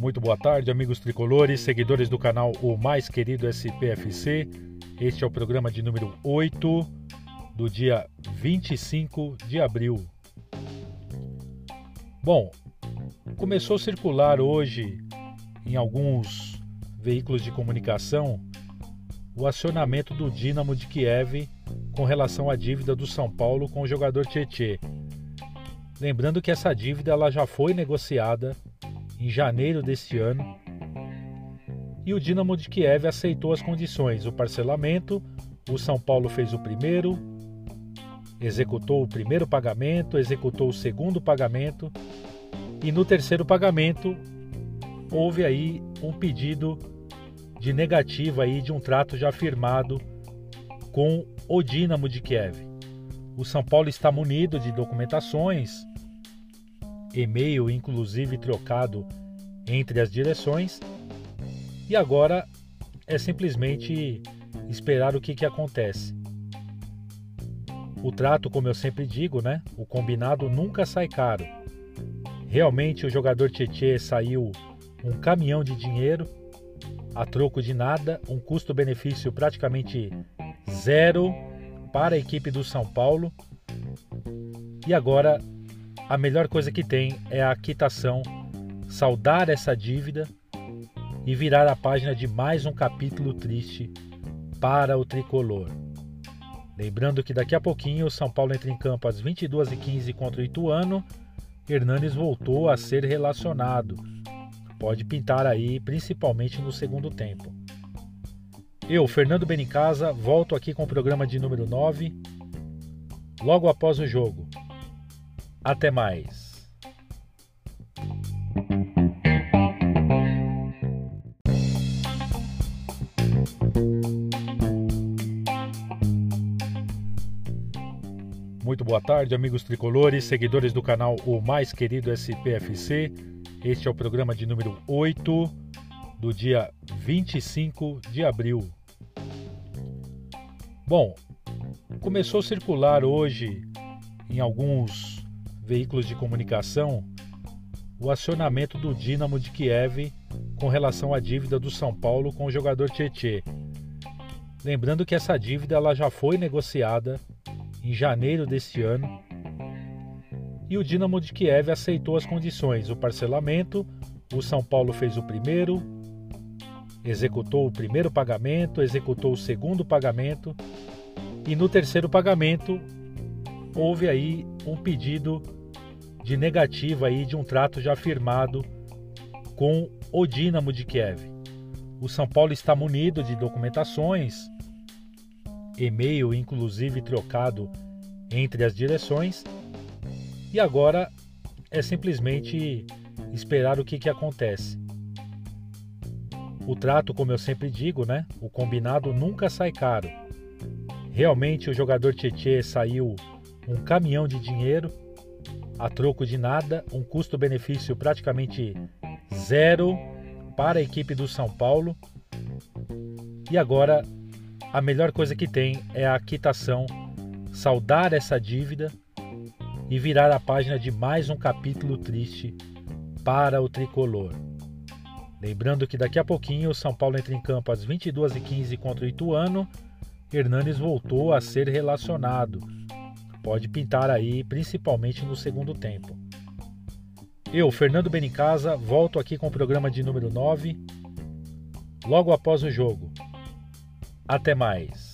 Muito boa tarde, amigos tricolores, seguidores do canal O Mais Querido SPFC. Este é o programa de número 8 do dia 25 de abril. Bom, começou a circular hoje em alguns veículos de comunicação o acionamento do Dinamo de Kiev com relação à dívida do São Paulo com o jogador Tietê. Lembrando que essa dívida ela já foi negociada em janeiro deste ano e o Dinamo de Kiev aceitou as condições, o parcelamento, o São Paulo fez o primeiro, executou o primeiro pagamento, executou o segundo pagamento e no terceiro pagamento houve aí um pedido de negativa aí de um trato já firmado com o Dinamo de Kiev. O São Paulo está munido de documentações, e-mail inclusive trocado entre as direções, e agora é simplesmente esperar o que, que acontece. O trato, como eu sempre digo, né? O combinado nunca sai caro. Realmente o jogador Tietê saiu um caminhão de dinheiro a troco de nada, um custo-benefício praticamente zero para a equipe do São Paulo. E agora a melhor coisa que tem é a quitação, saldar essa dívida e virar a página de mais um capítulo triste para o tricolor. Lembrando que daqui a pouquinho o São Paulo entra em campo às 22h15 contra o Ituano. Hernanes voltou a ser relacionado pode pintar aí, principalmente no segundo tempo. Eu, Fernando Benicasa, volto aqui com o programa de número 9, logo após o jogo. Até mais. Muito boa tarde, amigos tricolores, seguidores do canal O Mais Querido SPFC. Este é o programa de número 8 do dia 25 de abril. Bom, começou a circular hoje em alguns veículos de comunicação o acionamento do Dinamo de Kiev com relação à dívida do São Paulo com o jogador Tietê. Lembrando que essa dívida ela já foi negociada em janeiro deste ano e o Dinamo de Kiev aceitou as condições, o parcelamento, o São Paulo fez o primeiro, executou o primeiro pagamento, executou o segundo pagamento e no terceiro pagamento houve aí um pedido de negativa aí de um trato já firmado com o Dinamo de Kiev. O São Paulo está munido de documentações, e-mail inclusive trocado entre as direções e agora é simplesmente esperar o que, que acontece. O trato, como eu sempre digo, né? O combinado nunca sai caro. Realmente o jogador Tietê saiu um caminhão de dinheiro a troco de nada, um custo-benefício praticamente zero para a equipe do São Paulo. E agora a melhor coisa que tem é a quitação, saldar essa dívida e virar a página de mais um capítulo triste para o tricolor. Lembrando que daqui a pouquinho o São Paulo entra em campo às 22h15 contra o Ituano. Hernanes voltou a ser relacionado. Pode pintar aí, principalmente no segundo tempo. Eu, Fernando Benicasa, volto aqui com o programa de número 9, logo após o jogo. Até mais.